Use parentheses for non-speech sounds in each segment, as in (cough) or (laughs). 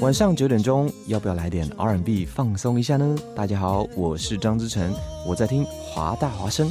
晚上九点钟，要不要来点 R&B 放松一下呢？大家好，我是张之成，我在听华大华声。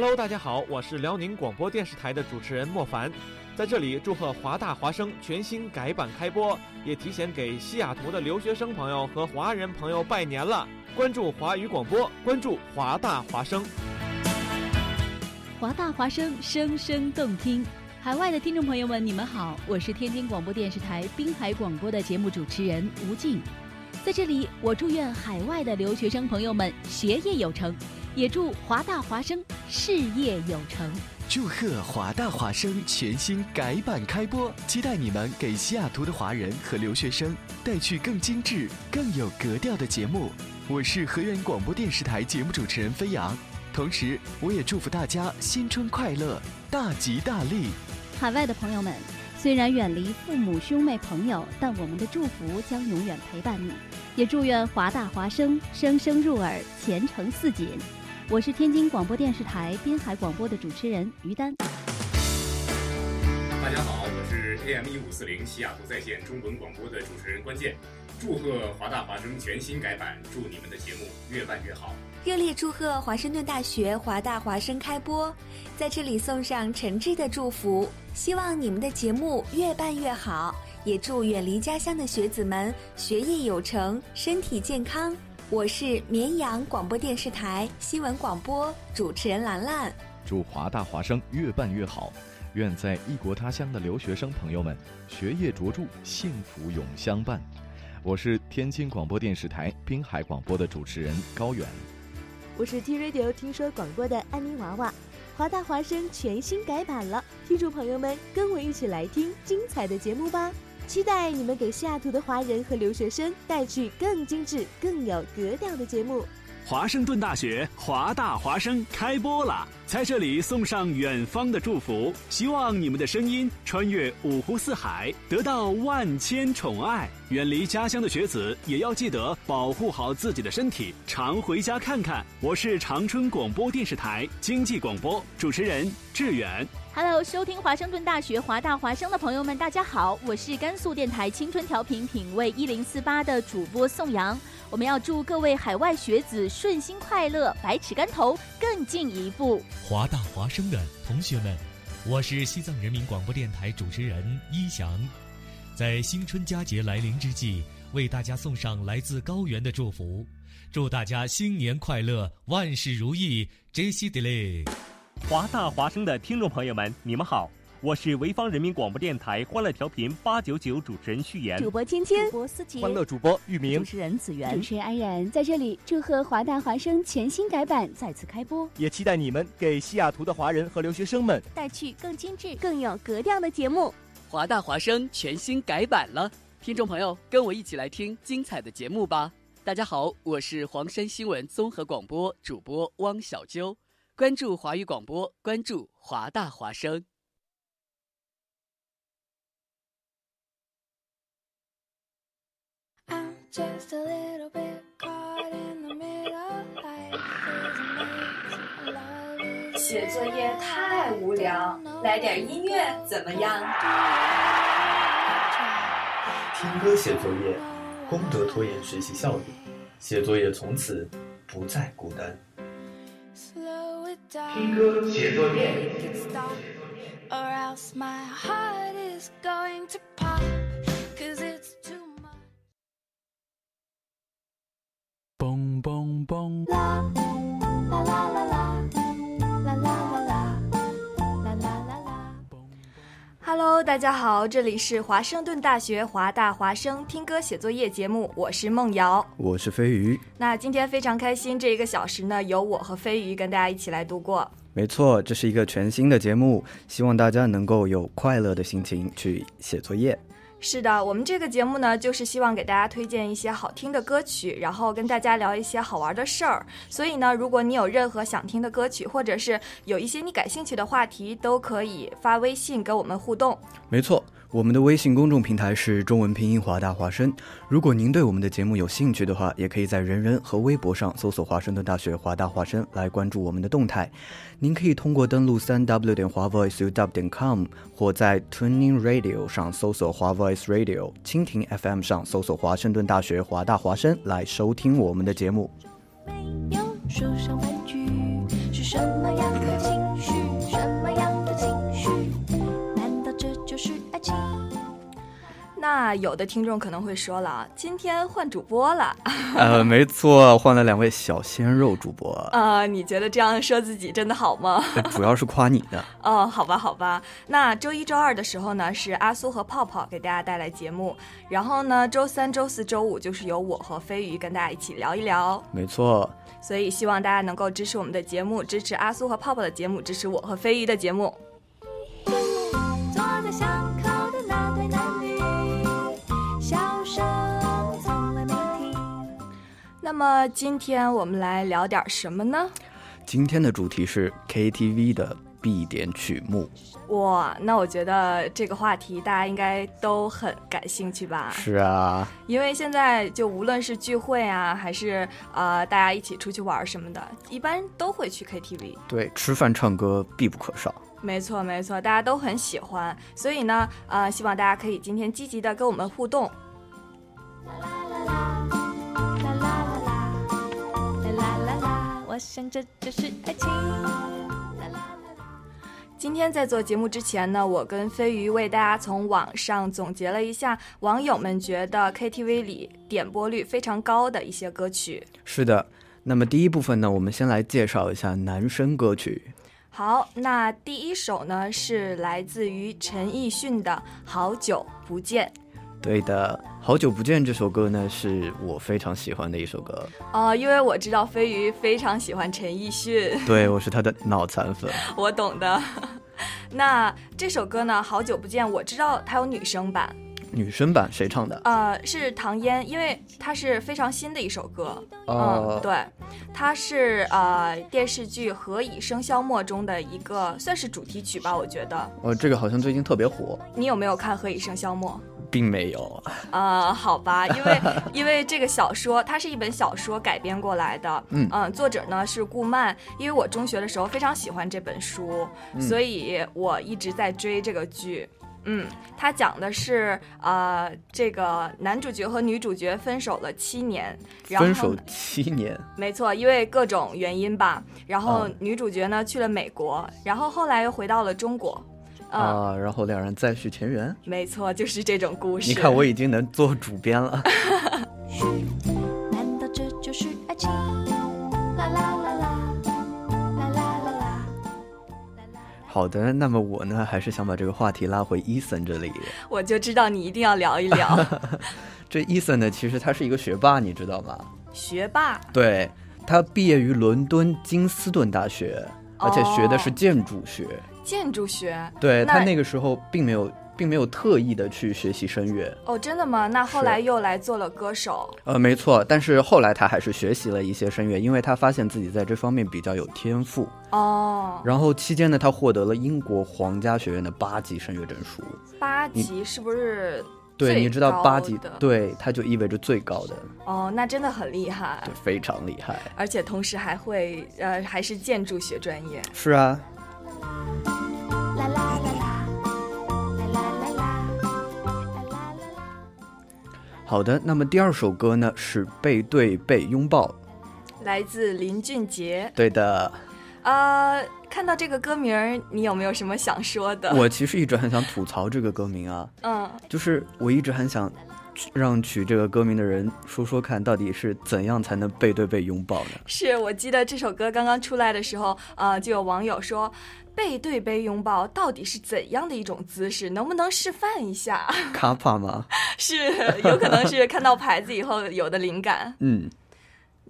Hello，大家好，我是辽宁广播电视台的主持人莫凡，在这里祝贺华大华声全新改版开播，也提前给西雅图的留学生朋友和华人朋友拜年了。关注华语广播，关注华大华声。华大华声，声声动听。海外的听众朋友们，你们好，我是天津广播电视台滨海广播的节目主持人吴静，在这里，我祝愿海外的留学生朋友们学业有成。也祝华大华生事业有成，祝贺华大华生全新改版开播，期待你们给西雅图的华人和留学生带去更精致、更有格调的节目。我是河源广播电视台节目主持人飞扬，同时我也祝福大家新春快乐，大吉大利。海外的朋友们，虽然远离父母兄妹朋友，但我们的祝福将永远陪伴你。也祝愿华大华生声声入耳，前程似锦。我是天津广播电视台滨海广播的主持人于丹。大家好，我是 AM 一五四零西雅图在线中文广播的主持人关键。祝贺华大华生全新改版，祝你们的节目越办越好。热烈祝贺华盛顿大学华大华生开播，在这里送上诚挚的祝福，希望你们的节目越办越好，也祝远离家乡的学子们学业有成，身体健康。我是绵阳广播电视台新闻广播主持人兰兰，祝华大华生越办越好，愿在异国他乡的留学生朋友们学业卓著，幸福永相伴。我是天津广播电视台滨海广播的主持人高远，我是 T Radio 听说广播的安妮娃娃，华大华生全新改版了，听众朋友们跟我一起来听精彩的节目吧。期待你们给西雅图的华人和留学生带去更精致、更有格调的节目。华盛顿大学华大华声开播了，在这里送上远方的祝福，希望你们的声音穿越五湖四海，得到万千宠爱。远离家乡的学子也要记得保护好自己的身体，常回家看看。我是长春广播电视台经济广播主持人志远。Hello，收听华盛顿大学华大华生的朋友们，大家好，我是甘肃电台青春调频品味一零四八的主播宋阳。我们要祝各位海外学子顺心快乐，百尺竿头更进一步。华大华生的同学们，我是西藏人民广播电台主持人一翔，在新春佳节来临之际，为大家送上来自高原的祝福，祝大家新年快乐，万事如意，J C Delay。华大华声的听众朋友们，你们好。我是潍坊人民广播电台欢乐调频八九九主持人旭言，主播芊芊，主播思琪，欢乐主播玉明，主持人子源，主持人安然，在这里祝贺华大华声全新改版再次开播，也期待你们给西雅图的华人和留学生们带去更精致、更有格调的节目。华大华声全新改版了，听众朋友跟我一起来听精彩的节目吧。大家好，我是黄山新闻综合广播主播汪小啾，关注华语广播，关注华大华声。写作业太无聊，来点音乐怎么样？听歌写作业，功德拖延学习效率，写作业从此不再孤单。听歌写作业。嘣嘣嘣！啦啦啦啦啦啦啦！Hello，大家好，这里是华盛顿大学华大华声听歌写作业节目，我是梦瑶，我是飞鱼。那今天非常开心，这一个小时呢，由我和飞鱼跟大家一起来度过。没错，这是一个全新的节目，希望大家能够有快乐的心情去写作业。是的，我们这个节目呢，就是希望给大家推荐一些好听的歌曲，然后跟大家聊一些好玩的事儿。所以呢，如果你有任何想听的歌曲，或者是有一些你感兴趣的话题，都可以发微信跟我们互动。没错。我们的微信公众平台是中文拼音华大华声。如果您对我们的节目有兴趣的话，也可以在人人和微博上搜索华盛顿大学华大华声来关注我们的动态。您可以通过登录三 w 点华 voiceuw 点 com，或在 Tuning Radio 上搜索华 Voice Radio，蜻蜓 FM 上搜索华盛顿大学华大华声来收听我们的节目。没有说上半句是什么样的情那有的听众可能会说了，今天换主播了。呃，没错，换了两位小鲜肉主播。(laughs) 呃，你觉得这样说自己真的好吗？主要是夸你的。(laughs) 哦，好吧，好吧。那周一、周二的时候呢，是阿苏和泡泡给大家带来节目。然后呢，周三、周四周五就是由我和飞鱼跟大家一起聊一聊。没错。所以希望大家能够支持我们的节目，支持阿苏和泡泡的节目，支持我和飞鱼的节目。那么今天我们来聊点什么呢？今天的主题是 KTV 的必点曲目。哇，那我觉得这个话题大家应该都很感兴趣吧？是啊，因为现在就无论是聚会啊，还是呃大家一起出去玩什么的，一般都会去 KTV。对，吃饭唱歌必不可少。没错，没错，大家都很喜欢，所以呢，呃，希望大家可以今天积极的跟我们互动。啦啦啦啦，我想这就是爱情。啦啦啦啦。今天在做节目之前呢，我跟飞鱼为大家从网上总结了一下网友们觉得 KTV 里点播率非常高的一些歌曲。是的，那么第一部分呢，我们先来介绍一下男生歌曲。好，那第一首呢是来自于陈奕迅的《好久不见》。对的，《好久不见》这首歌呢是我非常喜欢的一首歌。哦，因为我知道飞鱼非常喜欢陈奕迅。对，我是他的脑残粉。(laughs) 我懂的。(laughs) 那这首歌呢，《好久不见》，我知道它有女生版。女生版谁唱的？呃，是唐嫣，因为它是非常新的一首歌。哦、嗯，对，它是呃电视剧《何以笙箫默》中的一个算是主题曲吧，我觉得。哦，这个好像最近特别火。你有没有看《何以笙箫默》？并没有。呃，好吧，(laughs) 因为因为这个小说它是一本小说改编过来的。嗯嗯，作者呢是顾漫，因为我中学的时候非常喜欢这本书，嗯所以我一直在追这个剧。嗯，它讲的是呃，这个男主角和女主角分手了七年，然后分手七年。没错，因为各种原因吧。然后嗯女主角呢去了美国，然后后来又回到了中国。嗯，啊，然后两人再续前缘。没错，就是这种故事。你看，我已经能做主编了。(laughs) 难道这就是爱情？啦啦啦啦，啦啦啦啦。好的，那么我呢，还是想把这个话题拉回伊森这里。(laughs) 我就知道你一定要聊一聊。(laughs) 这伊森呢，其实他是一个学霸，你知道吗？学霸。对，他毕业于伦敦金斯顿大学，而且学的是建筑学。建筑学。对他那个时候并没有。并没有特意的去学习声乐哦，真的吗？那后来又来做了歌手。呃，没错，但是后来他还是学习了一些声乐，因为他发现自己在这方面比较有天赋哦。然后期间呢，他获得了英国皇家学院的八级声乐证书。八级是不是？对，你知道八级的，对，它就意味着最高的。哦，那真的很厉害。对，非常厉害。而且同时还会呃，还是建筑学专业。是啊。好的，那么第二首歌呢是《背对背拥抱》，来自林俊杰。对的。呃，看到这个歌名，你有没有什么想说的？我其实一直很想吐槽这个歌名啊。嗯。就是我一直很想让取这个歌名的人说说看到底是怎样才能背对背拥抱呢？是我记得这首歌刚刚出来的时候，呃，就有网友说。背对背拥抱到底是怎样的一种姿势？能不能示范一下？(laughs) 卡帕吗？是，有可能是看到牌子以后有的灵感。嗯。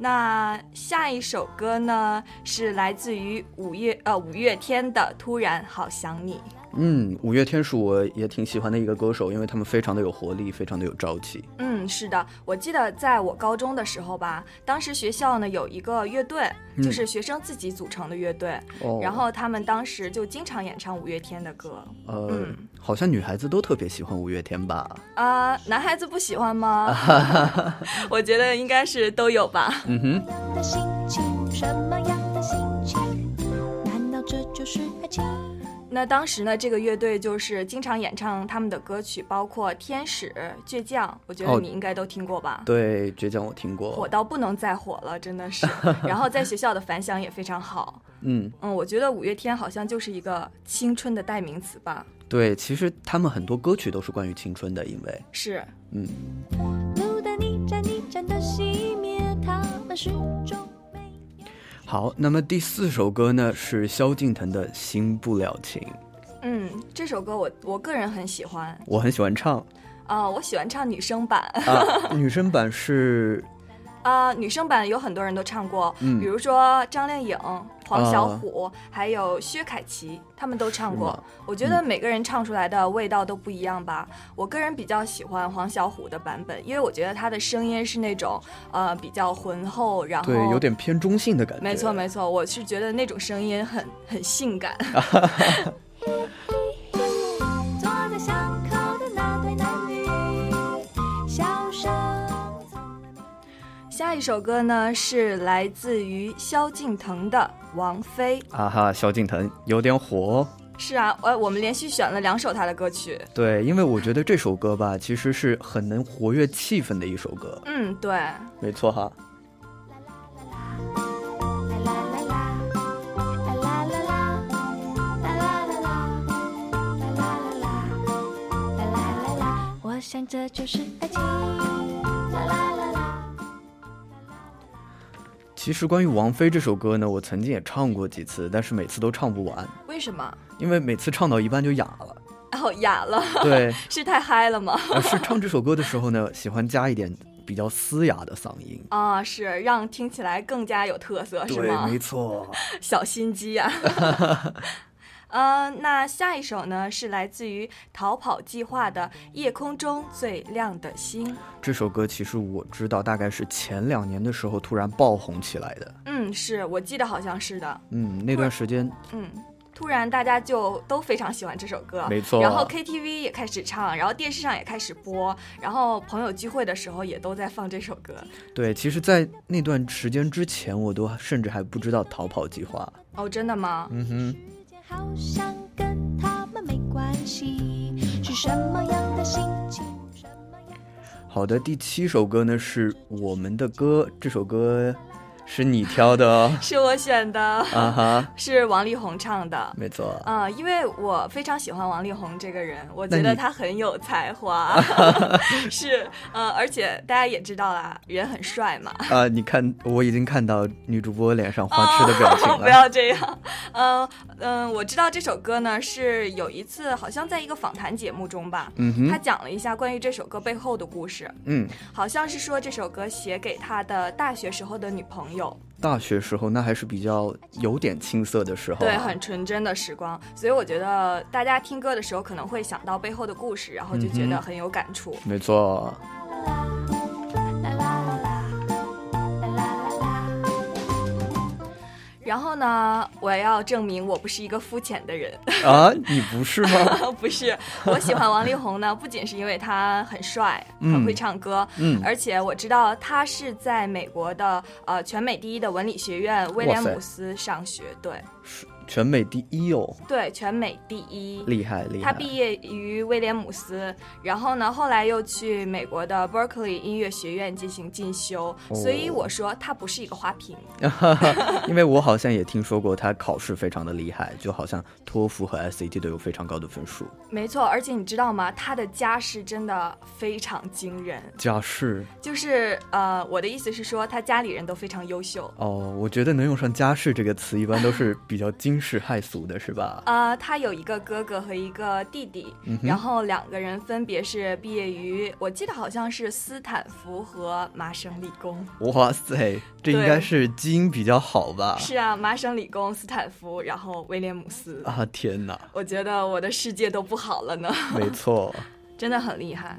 那下一首歌呢？是来自于五月呃五月天的《突然好想你》。嗯，五月天是我也挺喜欢的一个歌手，因为他们非常的有活力，非常的有朝气。嗯，是的，我记得在我高中的时候吧，当时学校呢有一个乐队，就是学生自己组成的乐队，然后他们当时就经常演唱五月天的歌。呃，好像女孩子都特别喜欢五月天吧？啊，男孩子不喜欢吗？(laughs) 我觉得应该是都有吧。嗯哼。那当时呢，这个乐队就是经常演唱他们的歌曲，包括《天使》《倔强》，我觉得你应该都听过吧？对，《倔强》我听过，火到不能再火了，真的是。(laughs) 然后在学校的反响也非常好。(laughs) 嗯嗯，我觉得五月天好像就是一个青春的代名词吧。对，其实他们很多歌曲都是关于青春的，因为是嗯。好，那么第四首歌呢是萧敬腾的《新不了情》。嗯，这首歌我我个人很喜欢，我很喜欢唱。啊，我喜欢唱女生版。啊，女生版是。啊，女生版有很多人都唱过，比如说张靓颖、黄小琥，还有薛凯琪，他们都唱过。我觉得每个人唱出来的味道都不一样吧。我个人比较喜欢黄小琥的版本，因为我觉得她的声音是那种呃比较浑厚，然后对有点偏中性的感觉。没错没错，我是觉得那种声音很很性感。(laughs) 下一首歌呢是来自于萧敬腾的《王菲》啊哈，萧敬腾有点火。是啊，呃，我们连续选了两首他的歌曲。对，因为我觉得这首歌吧，其实是很能活跃气氛的一首歌。嗯，对，没错哈。我想这就是爱情。其实关于王菲这首歌呢，我曾经也唱过几次，但是每次都唱不完。为什么？因为每次唱到一半就哑了。(laughs) 哦，哑了。对，(laughs) 是太嗨了吗？是唱这首歌的时候呢，喜欢加一点比较嘶哑的嗓音。啊，是让听起来更加有特色，是吗？对，没错。(laughs) 小心机呀。呃，那下一首呢是来自于《逃跑计划》的《夜空中最亮的星》。这首歌其实我知道，大概是前两年的时候突然爆红起来的。嗯，是我记得好像是的。嗯，那段时间，嗯，突然大家就都非常喜欢这首歌，没错。然后 KTV 也开始唱，然后电视上也开始播，然后朋友聚会的时候也都在放这首歌。对，其实，在那段时间之前，我都甚至还不知道《逃跑计划》。哦，真的吗？嗯哼。好像跟他们没关系，是什么样的心情？好的，第七首歌呢是我们的歌，这首歌是你挑的哦，(laughs) 是我选的，啊哈，(laughs) 是王力宏唱的，没错，啊，因为我非常喜欢王力宏这个人，我觉得他很有才华，(laughs) 是，呃，而且大家也知道啦，人很帅嘛，啊，你看，我已经看到女主播脸上花痴的表情了，不要这样，嗯嗯，我知道这首歌呢是有一次好像在一个访谈节目中吧，嗯哼，他讲了一下关于这首歌背后的故事，嗯，好像是说这首歌写给他的大学时候的女朋友。大学时候那还是比较有点青涩的时候，对，很纯真的时光。所以我觉得大家听歌的时候可能会想到背后的故事，然后就觉得很有感触。没错。然后呢，我要证明我不是一个肤浅的人 (laughs) 啊！你不是吗？(laughs) 不是，我喜欢王力宏呢，不仅是因为他很帅、很会唱歌，嗯，而且我知道他是在美国的呃全美第一的文理学院威廉姆斯上学，对。是。全美第一哦，对，全美第一，厉害厉害。他毕业于威廉姆斯，然后呢，后来又去美国的 Berkeley 音乐学院进行进修，所以我说他不是一个花瓶。(laughs) 因为我好像也听说过他考试非常的厉害，就好像托福和 SAT 都有非常高的分数。没错，而且你知道吗？他的家世真的非常惊人。家世就是呃，我的意思是说，他家里人都非常优秀。哦，我觉得能用上家世这个词，一般都是比较惊。是害俗的是吧？呃，他有一个哥哥和一个弟弟，然后两个人分别是毕业于，我记得好像是斯坦福和麻省理工。哇塞，这应该是基因比较好吧？是啊，麻省理工、斯坦福，然后威廉姆斯。啊天哪！我觉得我的世界都不好了呢。没错，(laughs) 真的很厉害。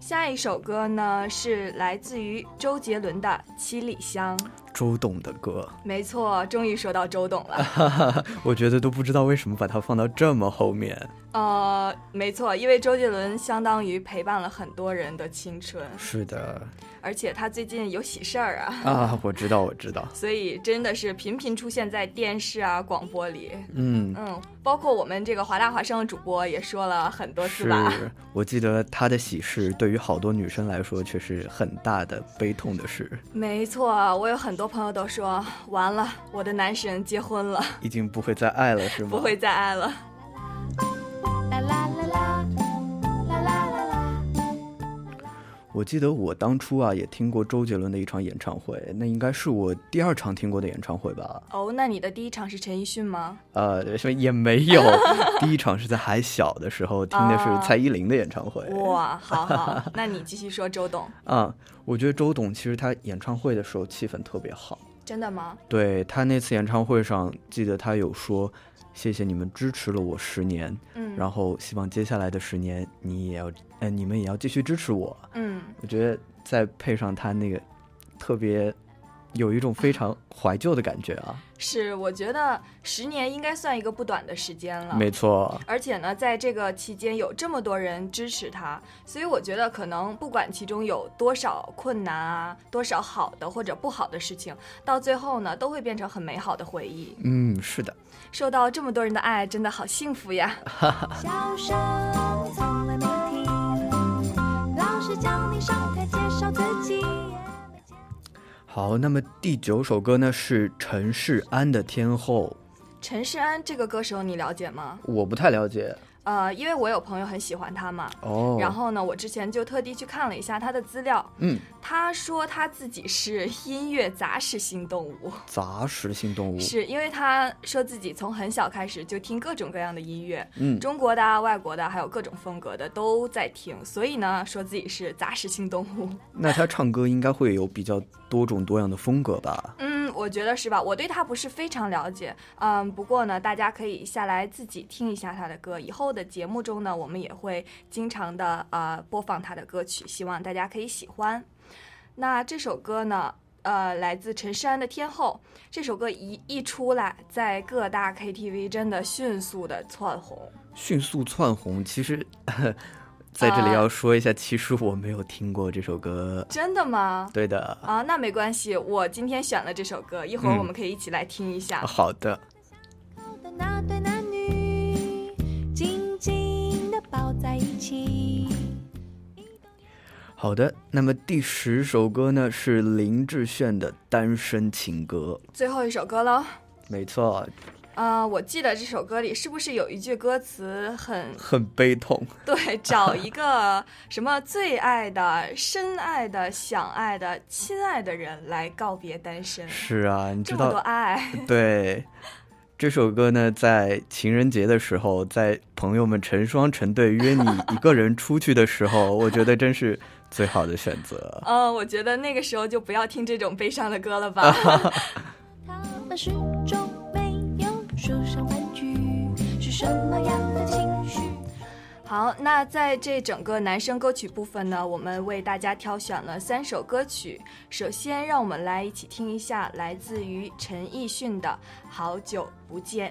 下一首歌呢，是来自于周杰伦的《七里香》。周董的歌，没错，终于说到周董了。(laughs) 我觉得都不知道为什么把它放到这么后面。呃，没错，因为周杰伦相当于陪伴了很多人的青春。是的。而且他最近有喜事儿啊！啊，我知道，我知道。(laughs) 所以真的是频频出现在电视啊、广播里。嗯嗯，包括我们这个华大华生的主播也说了很多次吧。是，我记得他的喜事对于好多女生来说却是很大的悲痛的事。没错，我有很多朋友都说，完了，我的男神结婚了，已经不会再爱了，是吗？不会再爱了。我记得我当初啊也听过周杰伦的一场演唱会，那应该是我第二场听过的演唱会吧？哦，那你的第一场是陈奕迅吗？呃，也没有，(laughs) 第一场是在还小的时候听的是蔡依林的演唱会。哇，好好，那你继续说周董。啊，我觉得周董其实他演唱会的时候气氛特别好。真的吗？对他那次演唱会上，记得他有说。谢谢你们支持了我十年，嗯，然后希望接下来的十年你也要，呃，你们也要继续支持我，嗯，我觉得再配上他那个特别。有一种非常怀旧的感觉啊！是，我觉得十年应该算一个不短的时间了。没错。而且呢，在这个期间有这么多人支持他，所以我觉得可能不管其中有多少困难啊，多少好的或者不好的事情，到最后呢，都会变成很美好的回忆。嗯，是的。受到这么多人的爱，真的好幸福呀！(laughs) 小声从来没停，老师教你上台介绍自己。好，那么第九首歌呢是陈世安的《天后》。陈世安这个歌手你了解吗？我不太了解。呃，因为我有朋友很喜欢他嘛，哦，然后呢，我之前就特地去看了一下他的资料，嗯，他说他自己是音乐杂食性动物，杂食性动物，是因为他说自己从很小开始就听各种各样的音乐，嗯，中国的、啊、外国的，还有各种风格的都在听，所以呢，说自己是杂食性动物。那他唱歌应该会有比较多种多样的风格吧？嗯，我觉得是吧？我对他不是非常了解，嗯，不过呢，大家可以下来自己听一下他的歌，以后。的节目中呢，我们也会经常的呃播放他的歌曲，希望大家可以喜欢。那这首歌呢，呃，来自陈珊的《天后》。这首歌一一出来，在各大 KTV 真的迅速的窜红。迅速窜红，其实在这里要说一下，其实我没有听过这首歌。真的吗？对的。啊，那没关系，我今天选了这首歌，一会儿我们可以一起来听一下。好的。好的，那么第十首歌呢是林志炫的《单身情歌》，最后一首歌喽。没错。啊，我记得这首歌里是不是有一句歌词很很悲痛？(laughs) 对，找一个什么最爱的、深爱的、想爱的、亲爱的人来告别单身。(laughs) 是啊，你知道这么多爱。(laughs) 对，这首歌呢，在情人节的时候，在朋友们成双成对约你 (laughs) 一个人出去的时候，我觉得真是最好的选择。嗯，(laughs) 我觉得那个时候就不要听这种悲伤的歌了吧。(laughs) 他们始终没有说上半句是什么样的情绪。好，那在这整个男生歌曲部分呢，我们为大家挑选了三首歌曲。首先，让我们来一起听一下来自于陈奕迅的《好久不见》。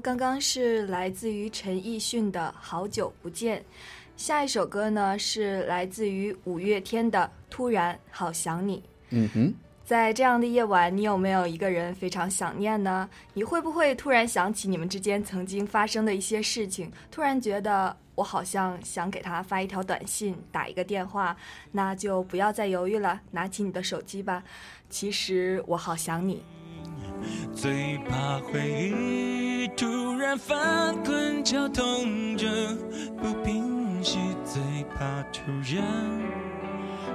刚刚是来自于陈奕迅的《好久不见》。下一首歌呢是来自于五月天的《突然好想你》。嗯哼，在这样的夜晚，你有没有一个人非常想念呢？你会不会突然想起你们之间曾经发生的一些事情，突然觉得我好像想给他发一条短信，打一个电话？那就不要再犹豫了，拿起你的手机吧。其实我好想你。最怕回忆突然翻滚绞痛着不平息，最怕突然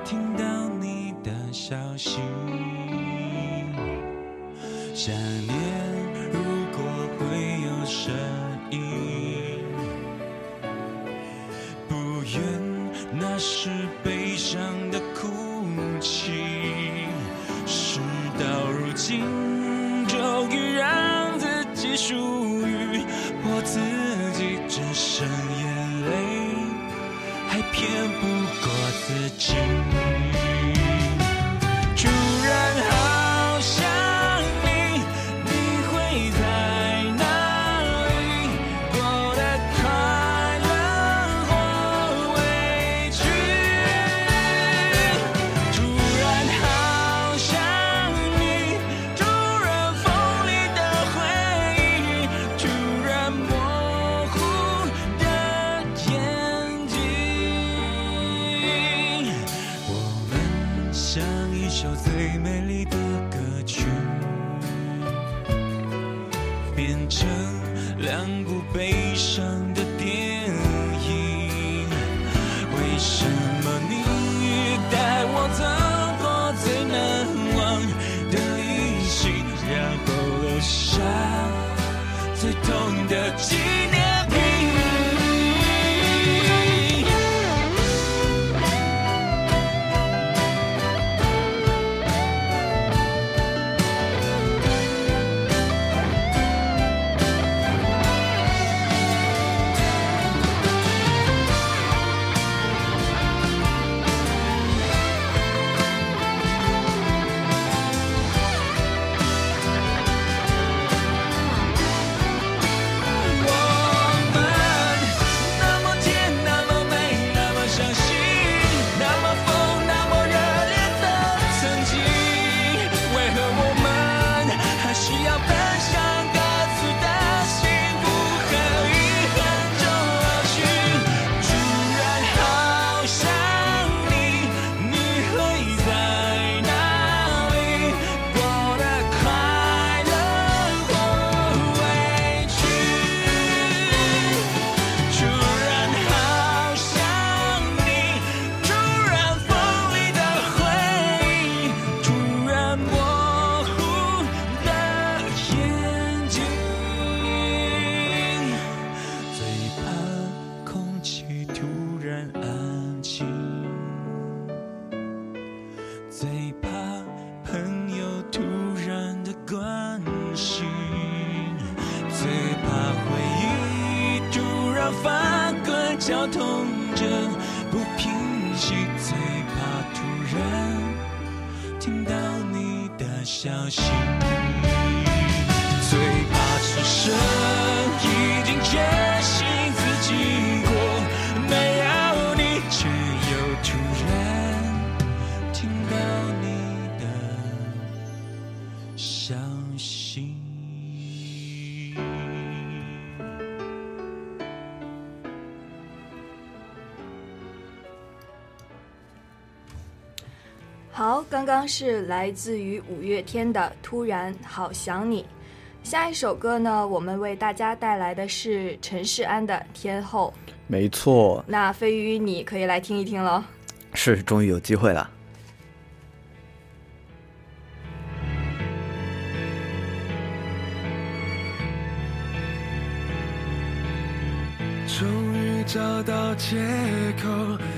听到你的消息。想念如果会有声音，不愿那是悲伤的属于我自己，只剩眼泪，还骗不过自己。不平息，最怕突然听到你的消息，是来自于五月天的《突然好想你》。下一首歌呢，我们为大家带来的是陈势安的《天后》。没错，那飞鱼，你可以来听一听喽。是终于有机会了。终于找到借口，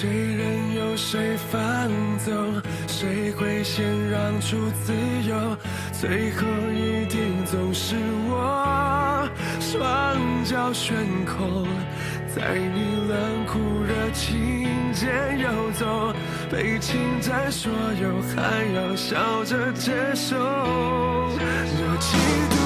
谁任由谁放纵谁会先让出自由？最后一定总是我。双脚悬空在你冷酷热情间游走被侵占所有还要笑着接受。我嫉妒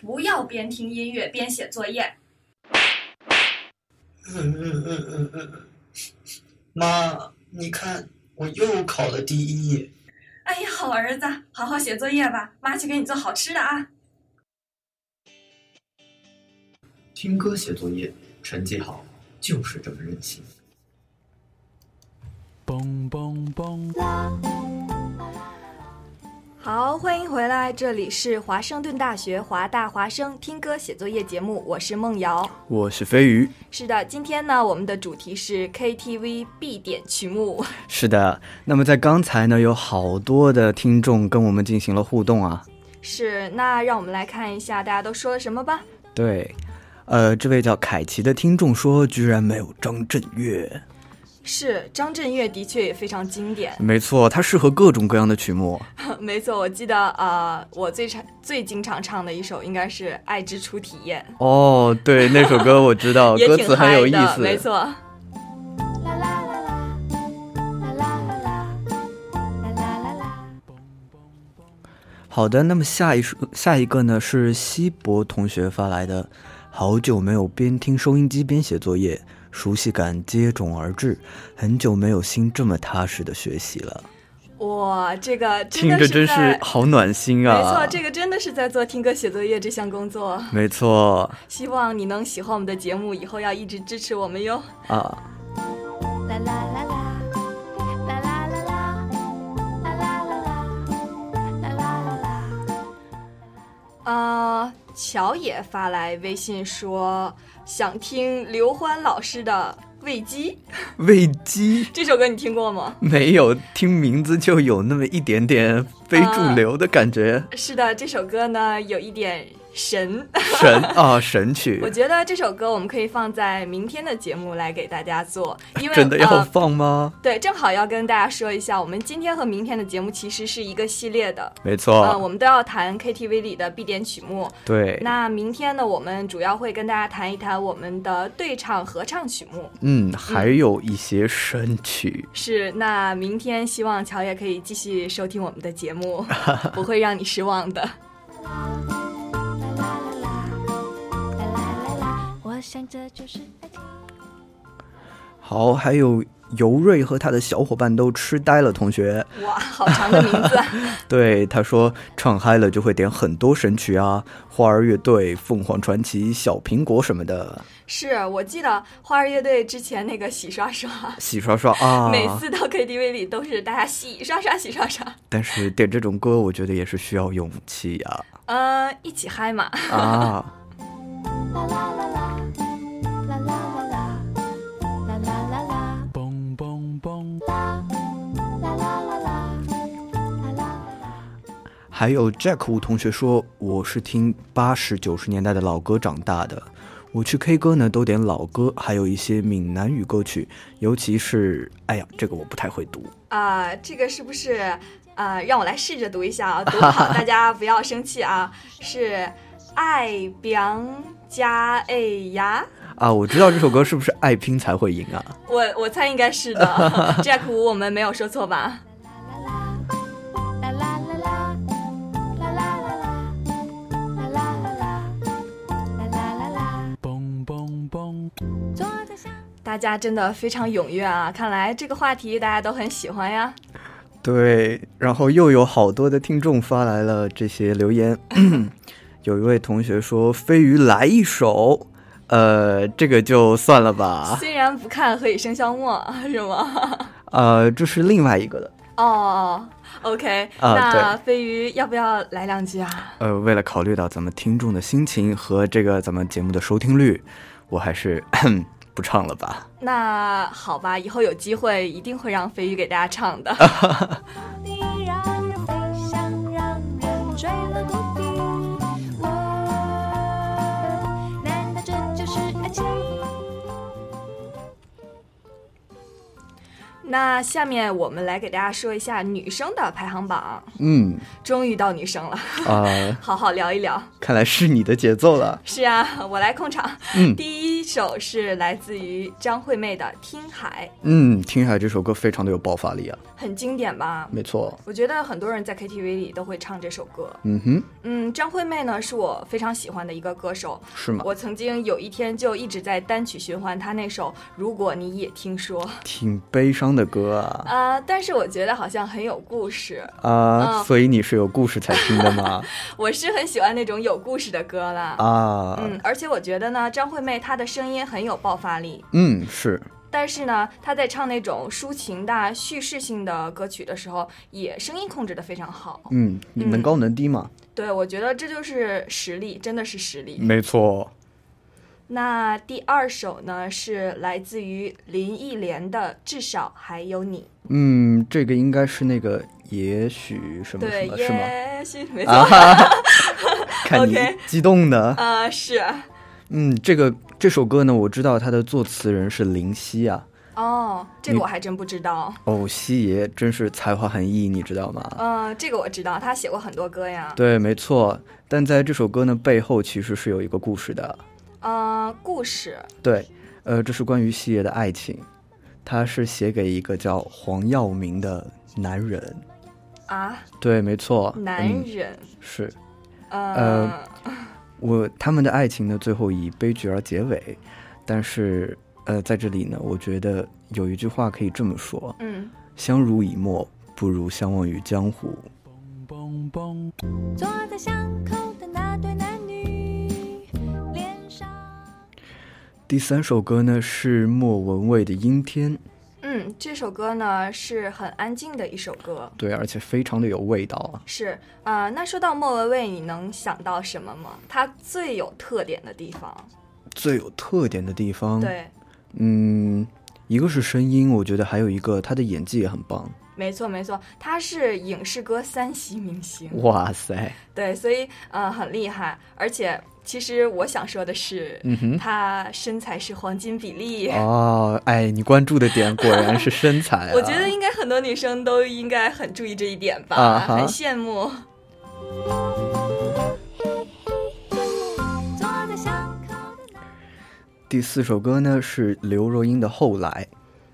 不要边听音乐边写作业。嗯嗯嗯嗯嗯，妈，你看我又考了第一。哎呀，好儿子，好好写作业吧，妈去给你做好吃的啊。听歌写作业，成绩好就是这么任性。嘣嘣嘣！好，欢迎回来，这里是华盛顿大学华大华生听歌写作业节目，我是梦瑶。我是飞鱼。是的，今天呢，我们的主题是 KTV 必点曲目。(laughs) 是的，那么在刚才呢，有好多的听众跟我们进行了互动啊。是，那让我们来看一下大家都说了什么吧。对，呃，这位叫凯奇的听众说，居然没有张震岳。是，张震岳的确也非常经典。没错，他适合各种各样的曲目。(laughs) 没错，我记得呃我最常最经常唱的一首应该是爱之初体验。哦，对，那首歌我知道，(laughs) 歌词很有意思。没错。好的，那么下一首，下一个呢，是西博同学发来的，好久没有边听收音机边写作业。熟悉感接踵而至，很久没有心这么踏实的学习了。哇，这个听着真是好暖心啊！没错，这个真的是在做听歌写作业这项工作。没错，希望你能喜欢我们的节目，以后要一直支持我们哟。啊。啦啦啦啦。呃，乔也发来微信说想听刘欢老师的《喂鸡》。喂鸡这首歌你听过吗？没有，听名字就有那么一点点非主流的感觉。呃、是的，这首歌呢有一点。神神啊，(laughs) 神曲！我觉得这首歌我们可以放在明天的节目来给大家做，因为 (laughs) 真的要放吗、呃？对，正好要跟大家说一下，我们今天和明天的节目其实是一个系列的，没错。呃，我们都要谈 KTV 里的必点曲目。对。那明天呢，我们主要会跟大家谈一谈我们的对唱合唱曲目。嗯，还有一些神曲。嗯、是，那明天希望乔也可以继续收听我们的节目，(laughs) 不会让你失望的。想这就是爱。好，还有尤瑞和他的小伙伴都痴呆了。同学，哇，好长的名字。(laughs) 对，他说唱嗨了就会点很多神曲啊，花儿乐队、凤凰传奇、小苹果什么的。是我记得花儿乐队之前那个洗刷刷，洗刷刷啊，每次到 KTV 里都是大家洗刷刷、洗刷刷。但是点这种歌，我觉得也是需要勇气啊。呃，一起嗨嘛。啊。啦啦啦啦。还有 Jack 吴同学说：“我是听八十九十年代的老歌长大的，我去 K 歌呢都点老歌，还有一些闽南语歌曲，尤其是……哎呀，这个我不太会读啊、呃，这个是不是啊、呃？让我来试着读一下啊，(laughs) 读不好大家不要生气啊，是爱表加哎呀。”啊，我知道这首歌是不是爱拼才会赢啊？我我猜应该是的，(laughs) Jack 吴，我们没有说错吧？大家真的非常踊跃啊！看来这个话题大家都很喜欢呀。对，然后又有好多的听众发来了这些留言。(clears throat) 有一位同学说：“飞鱼来一首。”呃，这个就算了吧。虽然不看《何以笙箫默》是吗？(laughs) 呃，这是另外一个的。哦，OK，、啊、那飞鱼要不要来两句啊？呃，为了考虑到咱们听众的心情和这个咱们节目的收听率，我还是不唱了吧。那好吧，以后有机会一定会让飞鱼给大家唱的。(laughs) (laughs) 那下面我们来给大家说一下女生的排行榜。嗯，终于到女生了啊，(laughs) 好好聊一聊。看来是你的节奏了。是啊，我来控场。嗯，第一首是来自于张惠妹的《听海》。嗯，《听海》这首歌非常的有爆发力啊，很经典吧？没错。我觉得很多人在 KTV 里都会唱这首歌。嗯哼。嗯，张惠妹呢是我非常喜欢的一个歌手。是吗？我曾经有一天就一直在单曲循环她那首《如果你也听说》。挺悲伤的歌啊。啊、呃，但是我觉得好像很有故事啊、嗯，所以你是有故事才听的吗？(laughs) 我是很喜欢那种有故事的歌啦。啊，嗯，而且我觉得呢，张惠妹她的声音很有爆发力。嗯，是。但是呢，她在唱那种抒情的、叙事性的歌曲的时候，也声音控制的非常好。嗯，能高能低嘛？嗯、对，我觉得这就是实力，真的是实力。没错。那第二首呢，是来自于林忆莲的《至少还有你》。嗯，这个应该是那个也许什么什么，对，是吗？也许没错。啊、(laughs) 看你激动的。啊、呃，是。嗯，这个这首歌呢，我知道它的作词人是林夕啊。哦，这个我还真不知道。哦，夕爷真是才华横溢，你知道吗？呃，这个我知道，他写过很多歌呀。对，没错。但在这首歌呢背后，其实是有一个故事的。呃，故事。对，呃，这是关于西爷的爱情，他是写给一个叫黄耀明的男人。啊，对，没错，男嗯人，是，呃呃，我他们的爱情呢，最后以悲剧而结尾，但是呃，在这里呢，我觉得有一句话可以这么说，嗯，相濡以沫，不如相忘于江湖。坐在巷口的那对男第三首歌呢是莫文蔚的《阴天》，嗯，这首歌呢是很安静的一首歌。对，而且非常的有味道啊。是，呃，那说到莫文蔚，你能想到什么吗？她最有特点的地方？最有特点的地方，对，嗯，一个是声音，我觉得还有一个她的演技也很棒。没错没错，她是影视歌三栖明星。哇塞，对，所以呃很厉害，而且其实我想说的是，嗯哼她身材是黄金比例。哦，哎，你关注的点果然是身材、啊。(laughs) 我觉得应该很多女生都应该很注意这一点吧，啊很羡慕。第四首歌呢是刘若英的《后来》，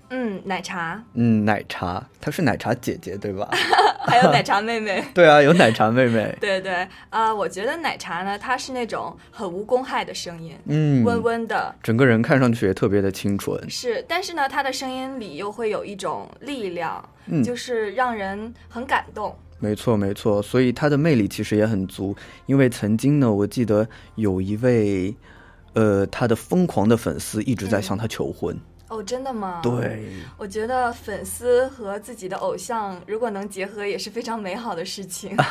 嗯，奶茶，嗯，奶茶，她是奶茶姐姐对吧？(laughs) 还有奶茶妹妹。(laughs) 对啊，有奶茶妹妹。(laughs) 对对，啊、我觉得奶茶呢，它是那种很无公害的声音，嗯温温的，整个人看上去也特别的清纯。是，但是呢，她的声音里又会有一种力量，嗯就是让人很感动。没错，没错，所以她的魅力其实也很足。因为曾经呢，我记得有一位，呃，她的疯狂的粉丝一直在向她求婚。哦，真的吗？对，我觉得粉丝和自己的偶像如果能结合，也是非常美好的事情。(laughs)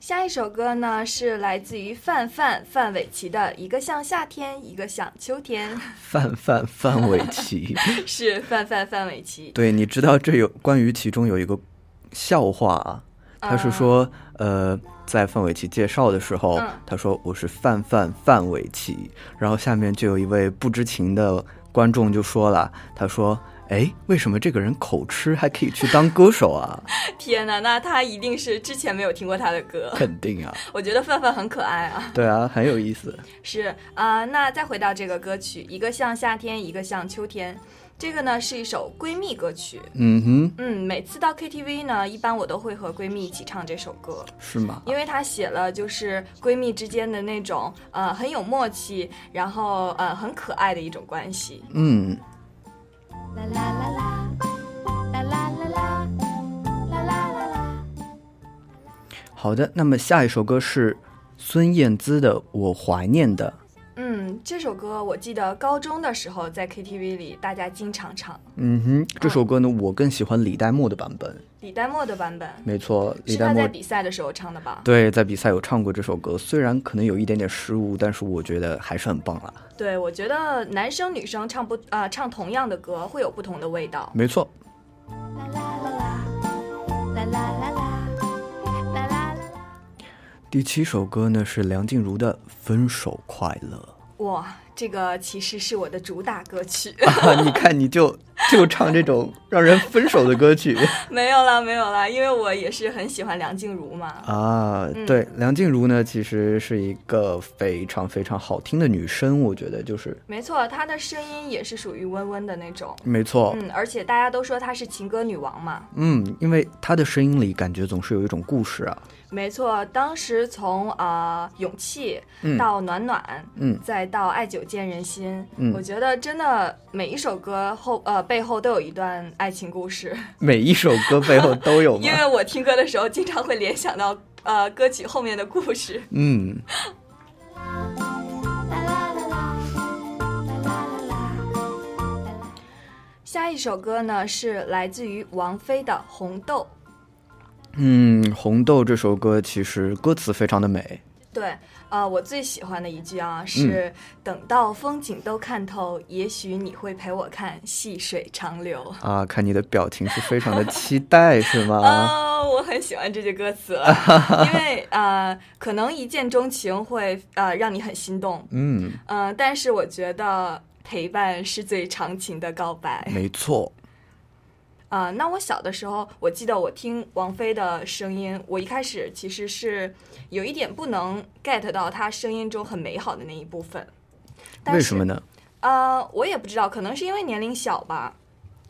下一首歌呢是来自于范范范玮琪的《一个像夏天，一个像秋天》，(laughs) 范范范玮琪，(laughs) 是范范范玮琪。对，你知道这有关于其中有一个笑话啊，他是说，呃，在范玮琪介绍的时候，嗯他说我是范范范玮琪，然后下面就有一位不知情的观众就说了，他说。哎，为什么这个人口吃还可以去当歌手啊？(laughs) 天哪，那他一定是之前没有听过他的歌。肯定啊，(laughs) 我觉得范范很可爱啊。对啊，很有意思。是啊、呃那再回到这个歌曲，一个像夏天，一个像秋天。这个呢是一首闺蜜歌曲。嗯哼，嗯，每次到 KTV 呢，一般我都会和闺蜜一起唱这首歌，是吗？因为它写了就是闺蜜之间的那种呃很有默契，然后呃很可爱的一种关系。嗯，啦啦啦啦，啦啦啦啦，啦啦啦啦。好的，那么下一首歌是孙燕姿的《我怀念的》。嗯，这首歌我记得高中的时候在 KTV 里大家经常唱，嗯哼，这首歌呢，我更喜欢李代沫的版本。李代沫的版本没错，李是他在比赛的时候唱的吧？对，在比赛有唱过这首歌，虽然可能有一点点失误，但是我觉得还是很棒了。对，我觉得男生女生唱不啊、唱同样的歌会有不同的味道。没错，啦啦啦啦，啦啦啦啦啦。第七首歌呢是梁静茹的《分手快乐哇，这个其实是我的主打歌曲。(laughs)》啊！你看，你就就唱这种让人分手的歌曲 (laughs) 没有啦，没有啦，因为我也是很喜欢梁静茹嘛。啊。嗯对，梁静茹呢，其实是一个非常非常好听的女生，我觉得就是没错，她的声音也是属于温温的那种。没错。嗯，而且大家都说她是情歌女王嘛。嗯，因为她的声音里感觉总是有一种故事啊。没错，当时从啊、呃勇气嗯到暖暖，嗯再到爱久见人心，嗯我觉得真的每一首歌后呃背后都有一段爱情故事。每一首歌背后都有吗 (laughs) 因？为我听歌的时候经常会联想到呃歌曲后面的故事。嗯，下一首歌呢是来自于王菲的《红豆》。嗯，《红豆》这首歌其实歌词非常的美。对，呃，我最喜欢的一句啊是“等到风景都看透，也许你会陪我看细水长流”。(laughs) 啊，看你的表情是非常的期待，是吗？啊、(laughs) 我很喜欢这句歌词，(laughs) 因为呃，可能一见钟情会呃让你很心动，嗯，嗯、但是我觉得陪伴是最长情的告白。没错。啊、那我小的时候，我记得我听王菲的声音，我一开始其实是有一点不能 get 到她声音中很美好的那一部分。但是为什么呢？呃，我也不知道，可能是因为年龄小吧。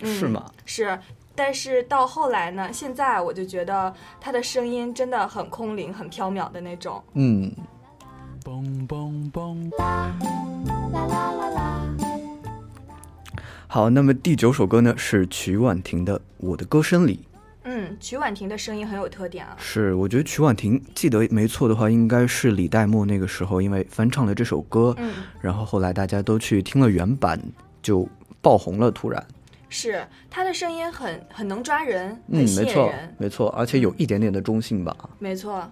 嗯、是吗？是，但是到后来呢，现在我就觉得她的声音真的很空灵、很飘渺的那种。嗯。好，那么第九首歌呢是曲婉婷的《我的歌声里》。嗯，曲婉婷的声音很有特点啊。是，我觉得曲婉婷记得没错的话，应该是李代沫那个时候，因为翻唱了这首歌，嗯，然后后来大家都去听了原版，就爆红了。突然，是她的声音很很能抓人，嗯，很吸没错引人，没错，而且有一点点的中性吧。没错。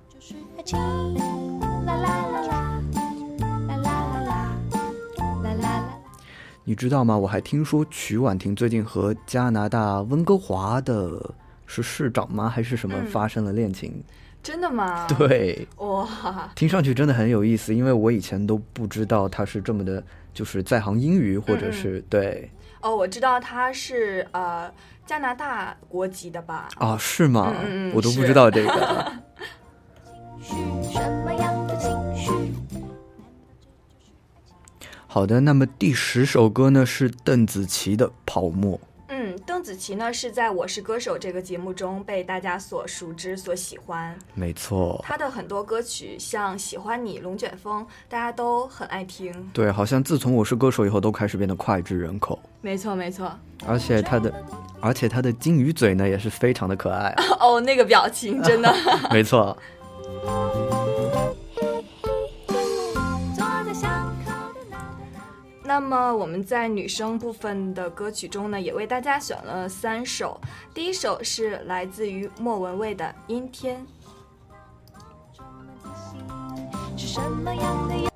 你知道吗？我还听说曲婉婷最近和加拿大温哥华的是市长吗？还是什么嗯发生了恋情？真的吗？(laughs) 对，哇，听上去真的很有意思，因为我以前都不知道他是这么的，就是在行英语，或者是、对哦，我知道他是呃加拿大国籍的吧？啊，是吗？嗯嗯嗯我都不知道这个。(laughs) 好的，那么第十首歌呢是邓紫棋的《泡沫》。嗯，邓紫棋呢是在《我是歌手》这个节目中被大家所熟知、所喜欢。没错，她的很多歌曲，像《喜欢你》《龙卷风》，大家都很爱听。对，好像自从我是歌手以后，都开始变得脍炙人口，没错，没错。而且她的，而且她的金鱼嘴呢也是非常的可爱。(laughs) 哦，那个表情真的。(laughs) 没错。那么我们在女生部分的歌曲中呢，也为大家选了三首。第一首是来自于莫文蔚的《阴天》。是什么样的？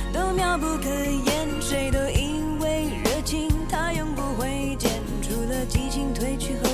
妙不可言，谁都以为热情它永不会减，除了激情褪去后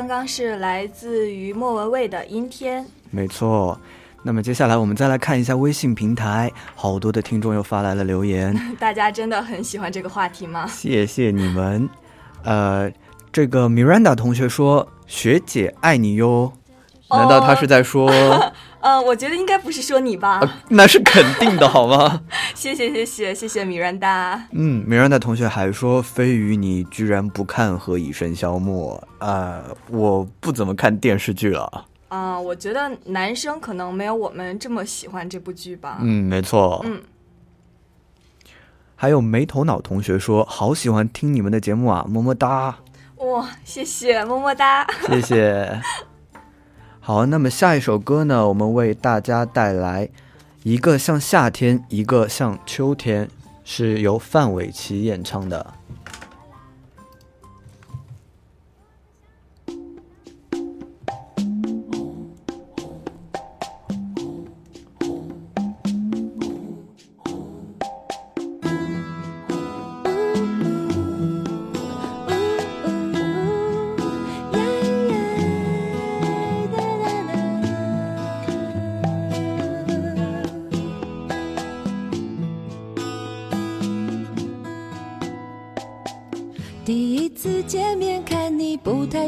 刚刚是来自于莫文蔚的《阴天》。没错。那么接下来我们再来看一下微信平台，好多的听众又发来了留言。(laughs) 大家真的很喜欢这个话题吗？谢谢你们。呃，这个 Miranda 同学说：“学姐爱你哟。”难道他是在说？(laughs) 呃，我觉得应该不是说你吧？呃、那是肯定的，好吗？(laughs) 谢谢谢谢谢谢米兰达。嗯，米兰达同学还说：“飞鱼，你居然不看《何以笙箫默》啊、呃？我不怎么看电视剧了。啊、呃，我觉得男生可能没有我们这么喜欢这部剧吧。嗯，没错。嗯。还有没头脑同学说：“好喜欢听你们的节目啊，么么哒。”哇，谢谢，么么哒。谢谢。(laughs) 好，那么下一首歌呢？我们为大家带来一个像夏天，一个像秋天，是由范玮琪演唱的。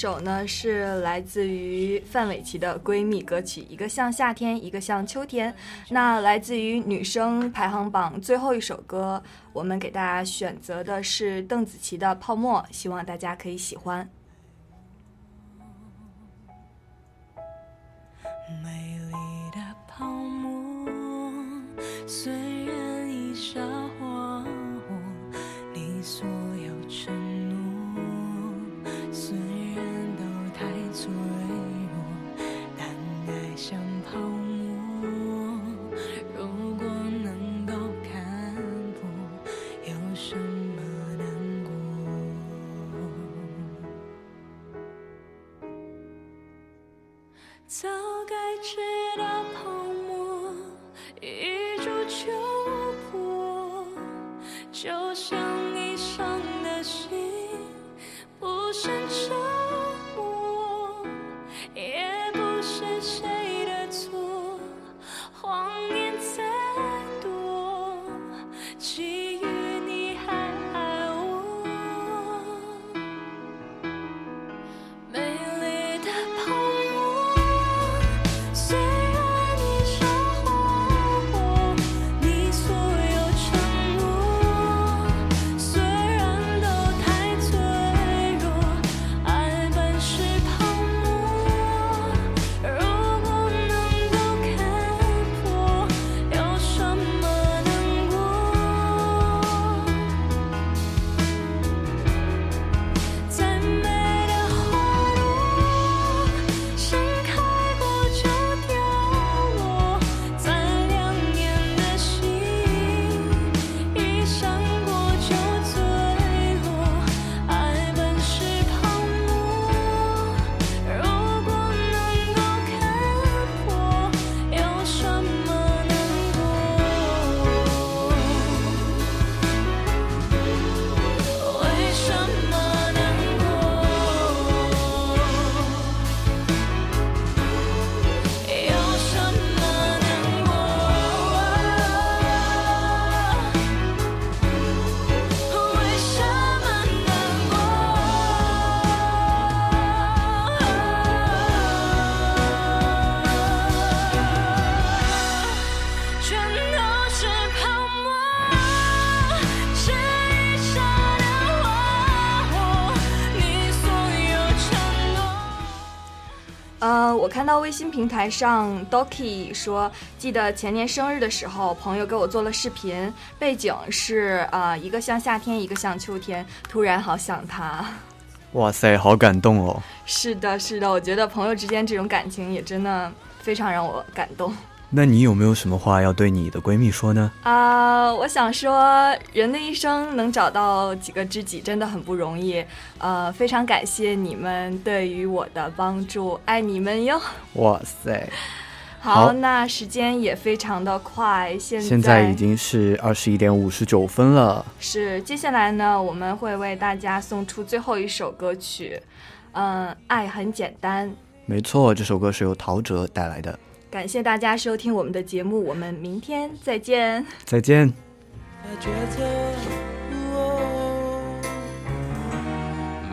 首呢是来自于范玮琪的闺蜜歌曲，一个像夏天，一个像秋天。那来自于女生排行榜最后一首歌，我们给大家选择的是邓紫棋的《泡沫》，希望大家可以喜欢。美丽的泡沫，虽看到微信平台上 Doki 说，记得前年生日的时候，朋友给我做了视频，背景是呃一个像夏天，一个像秋天，突然好想他。哇塞，好感动哦！是的，是的，我觉得朋友之间这种感情也真的非常让我感动。那你有没有什么话要对你的闺蜜说呢？啊、我想说，人的一生能找到几个知己真的很不容易。呃，非常感谢你们对于我的帮助，爱你们哟。哇塞，好，好那时间也非常的快，现在现在已经是二十一点五十九分了。是接下来呢，我们会为大家送出最后一首歌曲，嗯，爱很简单。没错，这首歌是由陶喆带来的。感谢大家收听我们的节目，我们明天再见。再见。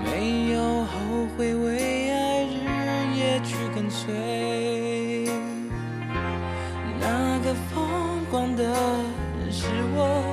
没有后悔为爱日夜去跟随，那个疯狂的人是我。